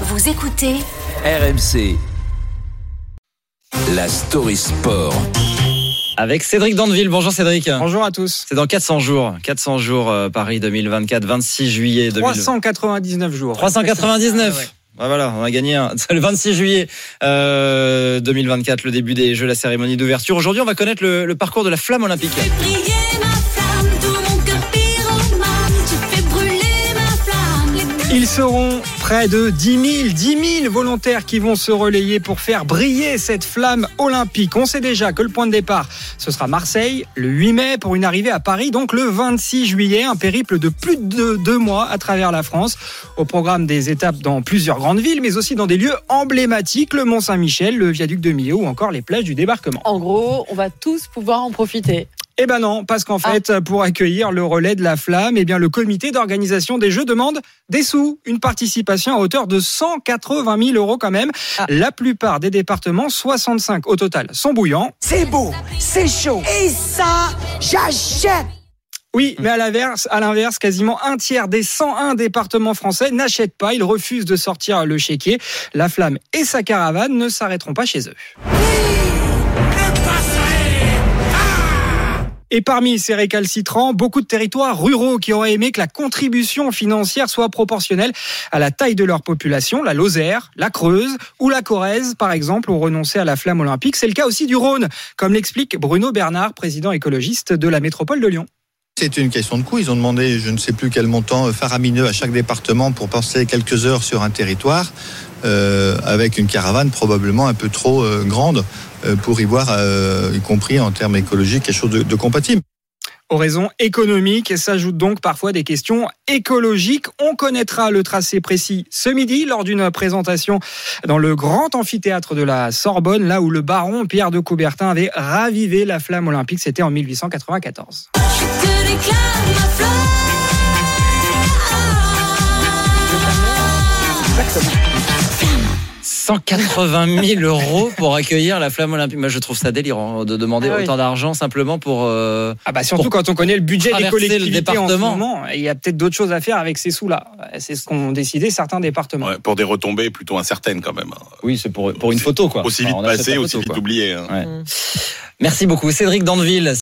Vous écoutez RMC. La story sport. Avec Cédric Dandeville. Bonjour Cédric. Bonjour à tous. C'est dans 400 jours. 400 jours euh, Paris 2024, 26 juillet 2024. 399 jours. 399. Ah ouais. Ah, voilà, on a gagné un. C'est le 26 juillet euh, 2024, le début des Jeux, la cérémonie d'ouverture. Aujourd'hui, on va connaître le, le parcours de la flamme olympique. Seront près de 10 000, 10 000 volontaires qui vont se relayer pour faire briller cette flamme olympique. On sait déjà que le point de départ, ce sera Marseille le 8 mai pour une arrivée à Paris, donc le 26 juillet, un périple de plus de deux mois à travers la France. Au programme des étapes dans plusieurs grandes villes, mais aussi dans des lieux emblématiques, le Mont-Saint-Michel, le viaduc de Millau ou encore les plages du débarquement. En gros, on va tous pouvoir en profiter. Eh ben non, parce qu'en fait, pour accueillir le relais de la flamme, eh bien le comité d'organisation des Jeux demande des sous, une participation à hauteur de 180 000 euros quand même. Ah. La plupart des départements, 65 au total, sont bouillants. C'est beau, c'est chaud. Et ça, j'achète. Oui, mais à l'inverse, à l'inverse, quasiment un tiers des 101 départements français n'achètent pas. Ils refusent de sortir le chéquier. La flamme et sa caravane ne s'arrêteront pas chez eux. Et parmi ces récalcitrants, beaucoup de territoires ruraux qui auraient aimé que la contribution financière soit proportionnelle à la taille de leur population. La Lozère, la Creuse ou la Corrèze, par exemple, ont renoncé à la flamme olympique. C'est le cas aussi du Rhône, comme l'explique Bruno Bernard, président écologiste de la métropole de Lyon. C'est une question de coût. Ils ont demandé je ne sais plus quel montant euh, faramineux à chaque département pour passer quelques heures sur un territoire, euh, avec une caravane probablement un peu trop euh, grande euh, pour y voir, euh, y compris en termes écologiques, quelque chose de, de compatible. Aux raisons économiques s'ajoutent donc parfois des questions écologiques. On connaîtra le tracé précis ce midi lors d'une présentation dans le grand amphithéâtre de la Sorbonne, là où le baron Pierre de Coubertin avait ravivé la flamme olympique. C'était en 1894. Je te déclare ma flamme. 180 000 euros pour accueillir la flamme olympique. Moi, je trouve ça délirant de demander Ah oui. autant d'argent simplement pour. euh, Ah bah surtout Pour quand on connaît le budget des le collectivités en ce département. moment, il y a peut-être d'autres choses à faire avec ces sous-là. C'est ce qu'ont décidé certains départements. Ouais, pour des retombées plutôt incertaines quand même. Oui, c'est pour, pour une photo, quoi. Aussi Enfin, vite achète passé, aussi photo, vite quoi. oublié. hein. Ouais. Merci beaucoup, Cédric Dandeville.